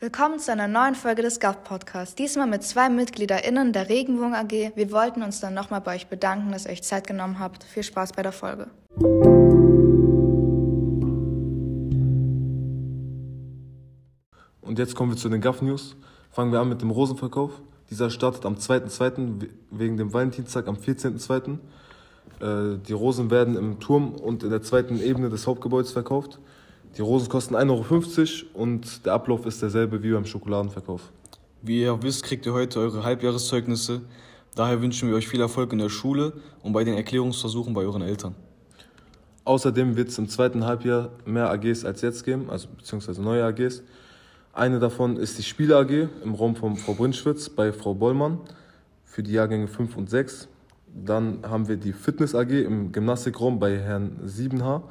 Willkommen zu einer neuen Folge des GAF Podcasts. Diesmal mit zwei MitgliederInnen der Regenbogen AG. Wir wollten uns dann nochmal bei euch bedanken, dass ihr euch Zeit genommen habt. Viel Spaß bei der Folge. Und jetzt kommen wir zu den GAF News. Fangen wir an mit dem Rosenverkauf. Dieser startet am 2.2. wegen dem Valentinstag am 14.2. Äh, die Rosen werden im Turm und in der zweiten Ebene des Hauptgebäudes verkauft. Die Rosen kosten 1,50 Euro und der Ablauf ist derselbe wie beim Schokoladenverkauf. Wie ihr wisst, kriegt ihr heute eure Halbjahreszeugnisse. Daher wünschen wir euch viel Erfolg in der Schule und bei den Erklärungsversuchen bei euren Eltern. Außerdem wird es im zweiten Halbjahr mehr AGs als jetzt geben, also beziehungsweise neue AGs. Eine davon ist die Spiele AG im Raum von Frau Brinschwitz bei Frau Bollmann für die Jahrgänge 5 und 6. Dann haben wir die Fitness AG im Gymnastikraum bei Herrn Siebenhaar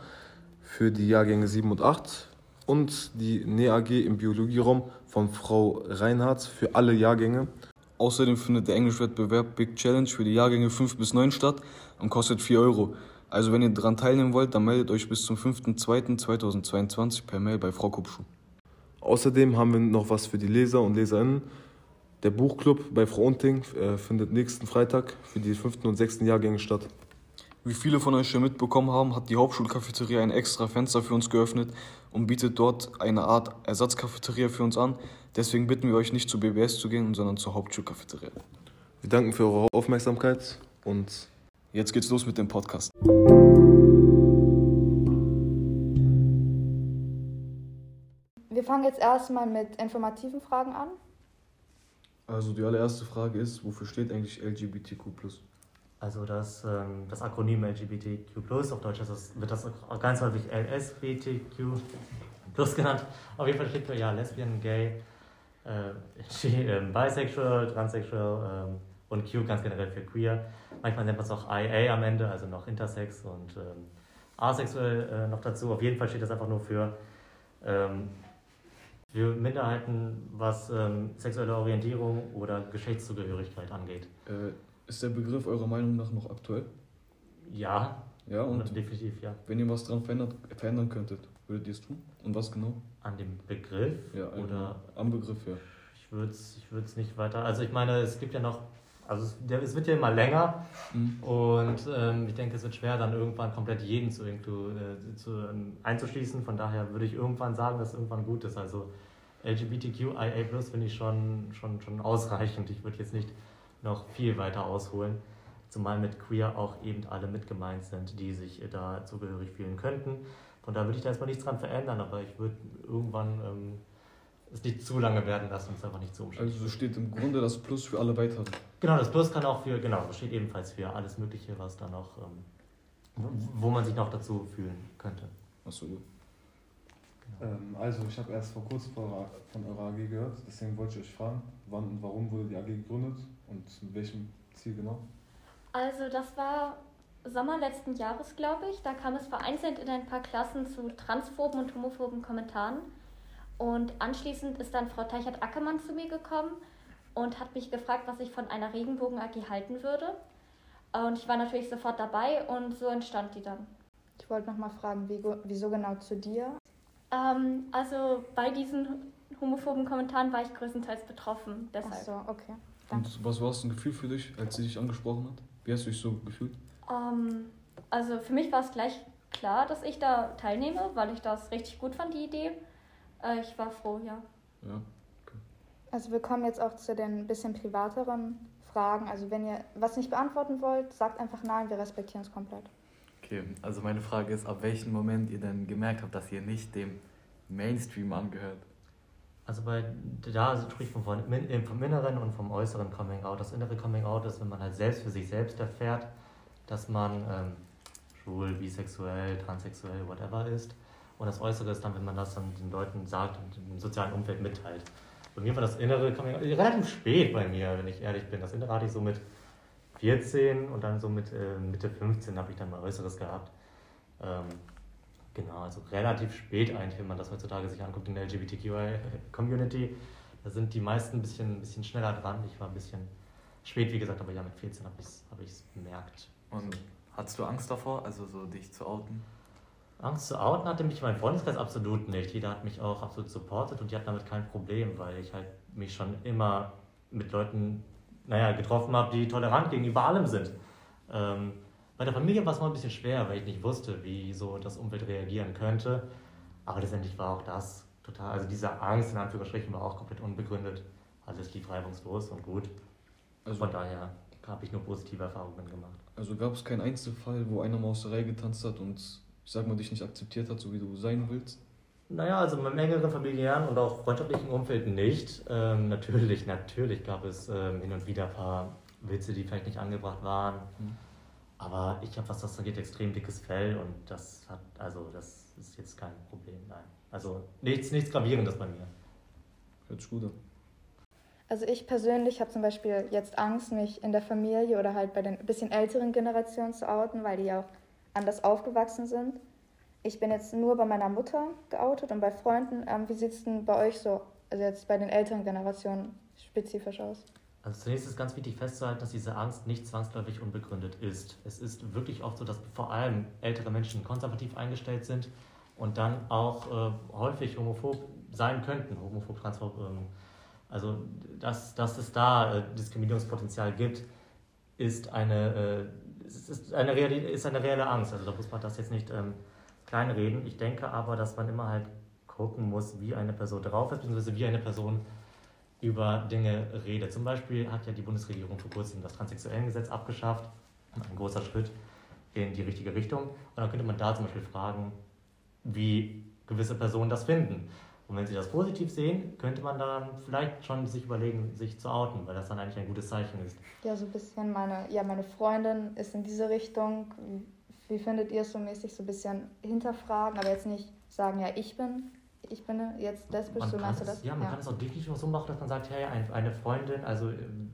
für die Jahrgänge 7 und 8 und die NE AG im Biologieraum von Frau Reinhardt für alle Jahrgänge. Außerdem findet der Englischwettbewerb Big Challenge für die Jahrgänge 5 bis 9 statt und kostet 4 Euro. Also wenn ihr daran teilnehmen wollt, dann meldet euch bis zum 5.2.2022 per Mail bei Frau Kupschuh. Außerdem haben wir noch was für die Leser und Leserinnen. Der Buchclub bei Frau Unting äh, findet nächsten Freitag für die 5. und 6. Jahrgänge statt. Wie viele von euch schon mitbekommen haben, hat die Hauptschulcafeteria ein extra Fenster für uns geöffnet und bietet dort eine Art Ersatzcafeteria für uns an. Deswegen bitten wir euch nicht zu BBS zu gehen, sondern zur Hauptschulcafeteria. Wir danken für eure Aufmerksamkeit und jetzt geht's los mit dem Podcast. Wir fangen jetzt erstmal mit informativen Fragen an. Also die allererste Frage ist, wofür steht eigentlich LGBTQ+. Also das, ähm, das Akronym LGBTQ+, auf Deutsch das, wird das auch ganz häufig LSBTQ genannt. Auf jeden Fall steht für ja Lesbian, Gay, äh, äh, Bisexual, Transsexual ähm, und Q ganz generell für Queer. Manchmal nennt man es auch IA am Ende, also noch Intersex und ähm, asexuell äh, noch dazu. Auf jeden Fall steht das einfach nur für, ähm, für Minderheiten, was ähm, sexuelle Orientierung oder Geschlechtszugehörigkeit angeht. Äh, ist der Begriff eurer Meinung nach noch aktuell? Ja. Ja, und definitiv, ja. Wenn ihr was daran verändert, verändern könntet, würdet ihr es tun? Und was genau? An dem Begriff? Ja, oder am Begriff, ja. Ich würde es ich nicht weiter. Also ich meine, es gibt ja noch, also es, der, es wird ja immer länger mhm. und ähm, ich denke, es wird schwer, dann irgendwann komplett jeden zu, äh, zu ähm, einzuschließen. Von daher würde ich irgendwann sagen, dass es irgendwann gut ist. Also LGBTQIA finde ich schon, schon, schon ausreichend. Ich würde jetzt nicht noch viel weiter ausholen. Zumal mit queer auch eben alle mit gemeint sind, die sich da zugehörig fühlen könnten. Von da würde ich da erstmal nichts dran verändern, aber ich würde irgendwann ähm, es nicht zu lange werden lassen und es einfach nicht zu umstellen. Also steht im Grunde das Plus für alle weiteren. Genau, das Plus kann auch für, genau, das steht ebenfalls für alles Mögliche, was da noch, ähm, wo, wo man sich noch dazu fühlen könnte. Achso, ja. Genau. Ähm, also ich habe erst vor kurzem von eurer AG gehört, deswegen wollte ich euch fragen, wann und warum wurde die AG gegründet und mit welchem Ziel genau? Also das war Sommer letzten Jahres, glaube ich. Da kam es vereinzelt in ein paar Klassen zu transphoben und homophoben Kommentaren. Und anschließend ist dann Frau Teichert-Ackermann zu mir gekommen und hat mich gefragt, was ich von einer Regenbogen-AG halten würde. Und ich war natürlich sofort dabei und so entstand die dann. Ich wollte noch mal fragen, wie, wieso genau zu dir? Ähm, also bei diesen homophoben Kommentaren war ich größtenteils betroffen. Deshalb. Ach so, okay. Und was war es ein Gefühl für dich, als sie dich angesprochen hat? Wie hast du dich so gefühlt? Ähm, also für mich war es gleich klar, dass ich da teilnehme, weil ich das richtig gut fand, die Idee. Äh, ich war froh, ja. Ja. Okay. Also wir kommen jetzt auch zu den bisschen privateren Fragen. Also wenn ihr was nicht beantworten wollt, sagt einfach nein, wir respektieren es komplett. Okay, also meine Frage ist, ab welchem Moment ihr denn gemerkt habt, dass ihr nicht dem Mainstream angehört? Also bei da spricht vom, vom inneren und vom äußeren Coming Out. Das innere Coming Out ist, wenn man halt selbst für sich selbst erfährt, dass man ähm, schwul, bisexuell, transsexuell, whatever ist. Und das Äußere ist dann, wenn man das dann den Leuten sagt und im sozialen Umfeld mitteilt. Bei mir war das innere Coming Out relativ spät bei mir, wenn ich ehrlich bin. Das innere hatte ich so mit 14 und dann so mit äh, Mitte 15 habe ich dann mal Äußeres gehabt. Ähm, Genau, also relativ spät eigentlich, wenn man das heutzutage sich anguckt in der LGBTQI-Community. Da sind die meisten ein bisschen, ein bisschen schneller dran. Ich war ein bisschen spät, wie gesagt, aber ja, mit 14 habe ich es hab bemerkt. Und hattest du Angst davor, also so dich zu outen? Angst zu outen hatte mich mein Freundeskreis absolut nicht. Jeder hat mich auch absolut supportet und die hatten damit kein Problem, weil ich halt mich schon immer mit Leuten naja, getroffen habe, die tolerant gegenüber allem sind. Ähm, bei der Familie war es mal ein bisschen schwer, weil ich nicht wusste, wie so das Umfeld reagieren könnte. Aber letztendlich war auch das total, also diese Angst in Anführungsstrichen war auch komplett unbegründet. Alles lief reibungslos und gut. Also Von daher habe ich nur positive Erfahrungen gemacht. Also gab es keinen Einzelfall, wo einer mal aus der Reihe getanzt hat und ich sag mal dich nicht akzeptiert hat, so wie du sein willst? Naja, also im engeren familiären und auch freundschaftlichen Umfeld nicht. Ähm, natürlich, natürlich gab es ähm, hin und wieder ein paar Witze, die vielleicht nicht angebracht waren. Mhm. Aber ich habe, was das angeht, extrem dickes Fell und das hat, also das ist jetzt kein Problem, nein. Also nichts, nichts Gravierendes bei mir. Hört sich gut an. Also ich persönlich habe zum Beispiel jetzt Angst, mich in der Familie oder halt bei den bisschen älteren Generationen zu outen, weil die ja auch anders aufgewachsen sind. Ich bin jetzt nur bei meiner Mutter geoutet und bei Freunden. Ähm, wie sieht es denn bei euch so, also jetzt bei den älteren Generationen spezifisch aus? Also zunächst ist ganz wichtig festzuhalten, dass diese Angst nicht zwangsläufig unbegründet ist. Es ist wirklich oft so, dass vor allem ältere Menschen konservativ eingestellt sind und dann auch äh, häufig homophob sein könnten, homophob, transphob. Ähm, also dass, dass es da äh, Diskriminierungspotenzial gibt, ist eine, äh, ist, eine reale, ist eine reelle Angst. Also da muss man das jetzt nicht ähm, kleinreden. Ich denke aber, dass man immer halt gucken muss, wie eine Person drauf ist, beziehungsweise wie eine Person über Dinge redet. Zum Beispiel hat ja die Bundesregierung vor kurzem das Transsexuellengesetz abgeschafft. Ein großer Schritt in die richtige Richtung. Und dann könnte man da zum Beispiel fragen, wie gewisse Personen das finden. Und wenn sie das positiv sehen, könnte man dann vielleicht schon sich überlegen, sich zu outen, weil das dann eigentlich ein gutes Zeichen ist. Ja, so ein bisschen meine, ja, meine Freundin ist in diese Richtung. Wie findet ihr es so mäßig so ein bisschen hinterfragen, aber jetzt nicht sagen, ja, ich bin ich bin jetzt lesbisch, man so meinst du das? Ja, man ja. kann es auch definitiv so machen, dass man sagt, hey, eine Freundin, also ähm,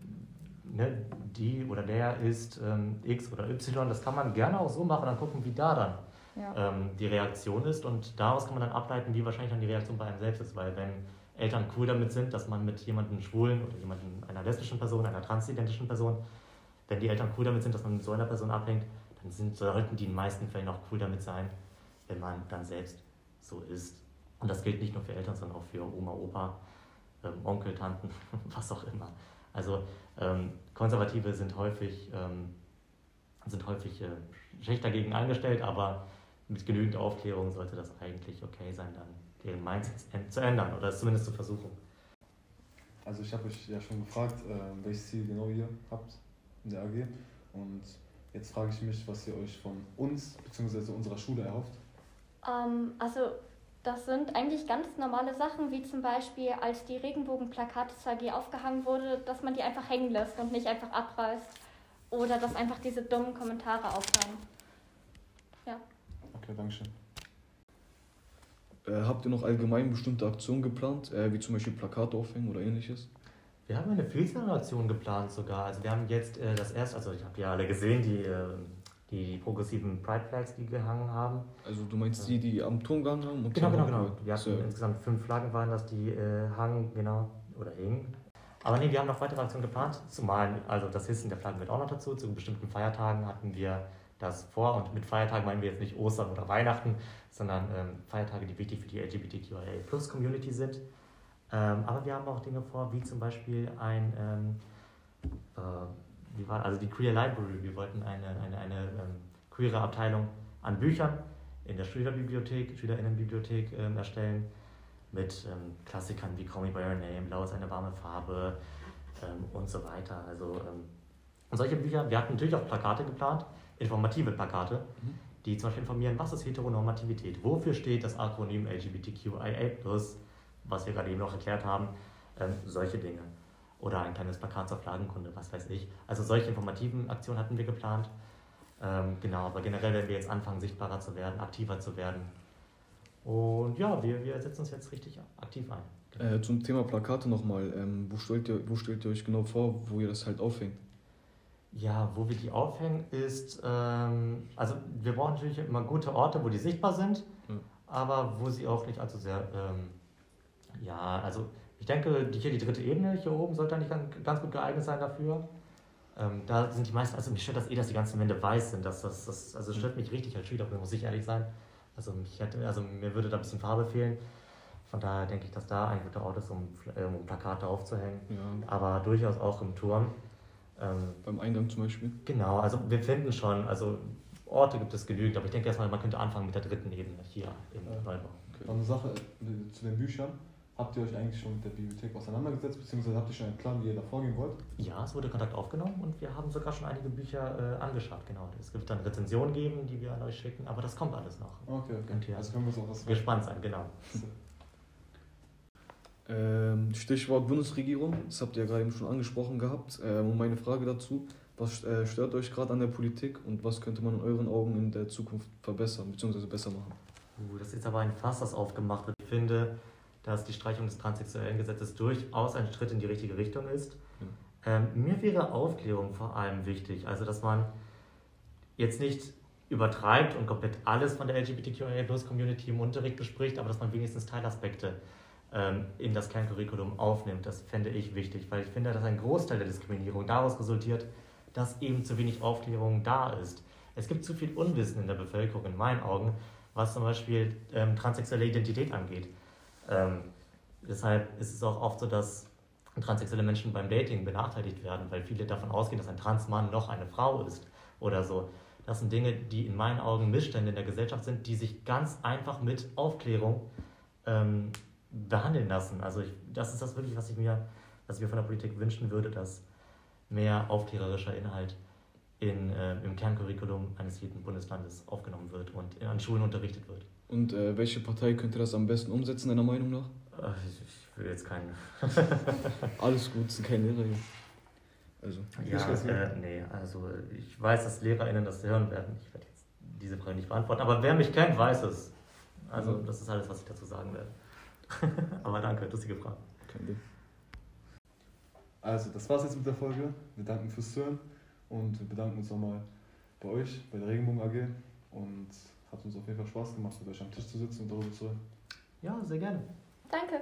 ne, die oder der ist ähm, X oder Y, das kann man gerne auch so machen, dann gucken, wie da dann ja. ähm, die Reaktion ist und daraus kann man dann ableiten, wie wahrscheinlich dann die Reaktion bei einem selbst ist, weil wenn Eltern cool damit sind, dass man mit jemandem Schwulen oder jemandem, einer lesbischen Person, einer transidentischen Person, wenn die Eltern cool damit sind, dass man mit so einer Person abhängt, dann sind, sollten die in den meisten Fällen auch cool damit sein, wenn man dann selbst so ist. Und das gilt nicht nur für Eltern, sondern auch für Oma, Opa, ähm, Onkel, Tanten, was auch immer. Also ähm, Konservative sind häufig, ähm, sind häufig äh, schlecht dagegen eingestellt, aber mit genügend Aufklärung sollte das eigentlich okay sein, dann deren Mindset zu ändern oder es zumindest zu versuchen. Also ich habe euch ja schon gefragt, äh, welches Ziel genau ihr habt in der AG und jetzt frage ich mich, was ihr euch von uns bzw. unserer Schule erhofft. Ähm, also das sind eigentlich ganz normale Sachen, wie zum Beispiel, als die Regenbogenplakate 2G aufgehangen wurde, dass man die einfach hängen lässt und nicht einfach abreißt. Oder dass einfach diese dummen Kommentare aufhören. Ja. Okay, danke schön. Äh, habt ihr noch allgemein bestimmte Aktionen geplant, äh, wie zum Beispiel Plakate aufhängen oder ähnliches? Wir haben eine Vielzahl an Aktionen geplant sogar. Also wir haben jetzt äh, das erste, also ich habe ja alle gesehen, die ähm, die progressiven Pride Flags, die gehangen haben. Also du meinst die, die am Turm gehangen haben? genau, genau, genau. Wir hatten ja. insgesamt fünf Flaggen waren das, die äh, hangen, genau, oder hingen. Aber nee, wir haben noch weitere Aktionen geplant, zumal, also das Hissen der Flaggen wird auch noch dazu. Zu bestimmten Feiertagen hatten wir das vor und mit Feiertagen meinen wir jetzt nicht Ostern oder Weihnachten, sondern ähm, Feiertage, die wichtig für die LGBTQIA-Plus-Community sind. Ähm, aber wir haben auch Dinge vor, wie zum Beispiel ein ähm, äh, wie war, also die Queer Library. Wir wollten eine, eine, eine ähm, queere Abteilung an Büchern in der Schülerbibliothek, Schülerinnenbibliothek ähm, erstellen mit ähm, Klassikern wie Call Me By Your Name, Blau ist eine warme Farbe ähm, und so weiter. Also solche Bücher, wir hatten natürlich auch Plakate geplant, informative Plakate, mhm. die zum Beispiel informieren, was ist Heteronormativität, wofür steht das Akronym LGBTQIA+, was wir gerade eben noch erklärt haben, ähm, solche Dinge oder ein kleines Plakat zur Flaggenkunde, was weiß ich. Also solche informativen Aktionen hatten wir geplant. Ähm, genau, aber generell werden wir jetzt anfangen, sichtbarer zu werden, aktiver zu werden. Und ja, wir, wir setzen uns jetzt richtig aktiv ein. Äh, zum Thema Plakate nochmal. Ähm, wo, stellt ihr, wo stellt ihr euch genau vor, wo ihr das halt aufhängt? Ja, wo wir die aufhängen ist, ähm, also wir brauchen natürlich immer gute Orte, wo die sichtbar sind, ja. aber wo sie auch nicht allzu sehr, ähm, ja, also ich denke, hier die dritte Ebene hier oben sollte eigentlich ganz gut geeignet sein dafür. Ähm, da sind die meisten, also mich stört das eh, dass die ganzen Wände weiß sind. Dass das, das, also das stört mich richtig als Schüler, muss ich ehrlich sein. Also, mich hätte, also mir würde da ein bisschen Farbe fehlen. Von daher denke ich, dass da ein guter Ort ist, um, um Plakate aufzuhängen. Ja, Aber durchaus auch im Turm. Ähm, beim Eingang zum Beispiel. genau, also wir finden schon, also Orte gibt es genügend, aber ich denke erstmal, man könnte anfangen mit der dritten Ebene hier in Ja. Neubau. Noch eine Sache äh, zu den Büchern. Habt ihr euch eigentlich schon mit der Bibliothek auseinandergesetzt, beziehungsweise habt ihr schon einen Plan, wie ihr da vorgehen wollt? Ja, es wurde Kontakt aufgenommen und wir haben sogar schon einige Bücher äh, angeschaut, genau. Es wird dann Rezensionen geben, die wir an euch schicken, aber das kommt alles noch. Okay, okay. Könnt ihr Also können wir auch was gespannt sein, genau. Ähm, Stichwort Bundesregierung, das habt ihr ja gerade eben schon angesprochen gehabt. Ähm, und meine Frage dazu, was äh, stört euch gerade an der Politik und was könnte man in euren Augen in der Zukunft verbessern bzw. besser machen? Uh, das ist jetzt aber ein Fass, das aufgemacht wird. Ich finde, dass die Streichung des transsexuellen Gesetzes durchaus ein Schritt in die richtige Richtung ist. Ähm, mir wäre Aufklärung vor allem wichtig. Also, dass man jetzt nicht übertreibt und komplett alles von der LGBTQIA-Community im Unterricht bespricht, aber dass man wenigstens Teilaspekte ähm, in das Kerncurriculum aufnimmt. Das fände ich wichtig, weil ich finde, dass ein Großteil der Diskriminierung daraus resultiert, dass eben zu wenig Aufklärung da ist. Es gibt zu viel Unwissen in der Bevölkerung, in meinen Augen, was zum Beispiel ähm, transsexuelle Identität angeht. Ähm, deshalb ist es auch oft so, dass transsexuelle Menschen beim Dating benachteiligt werden, weil viele davon ausgehen, dass ein Transmann noch eine Frau ist oder so. Das sind Dinge, die in meinen Augen Missstände in der Gesellschaft sind, die sich ganz einfach mit Aufklärung ähm, behandeln lassen. Also ich, das ist das wirklich, was ich mir, was ich mir von der Politik wünschen würde, dass mehr aufklärerischer Inhalt in, äh, im Kerncurriculum eines jeden Bundeslandes aufgenommen wird und an Schulen unterrichtet wird. Und äh, welche Partei könnte das am besten umsetzen, deiner Meinung nach? Ich, ich will jetzt keinen. Alles gut, sind keine Lehrer hier. Also, Ja, Ich weiß nicht. äh, nee, also ich weiß, dass LehrerInnen das hören werden. Ich werde jetzt diese Frage nicht beantworten, aber wer mich kennt, weiß es. Also, das ist alles, was ich dazu sagen werde. aber danke, lustige Frage. kein Ding. Also, das war's jetzt mit der Folge. Wir danken fürs Zuhören und wir bedanken uns nochmal bei euch, bei der Regenbogen AG. Und hat uns auf jeden Fall Spaß gemacht, mit euch am Tisch zu sitzen und darüber zu reden. Ja, sehr gerne. Danke.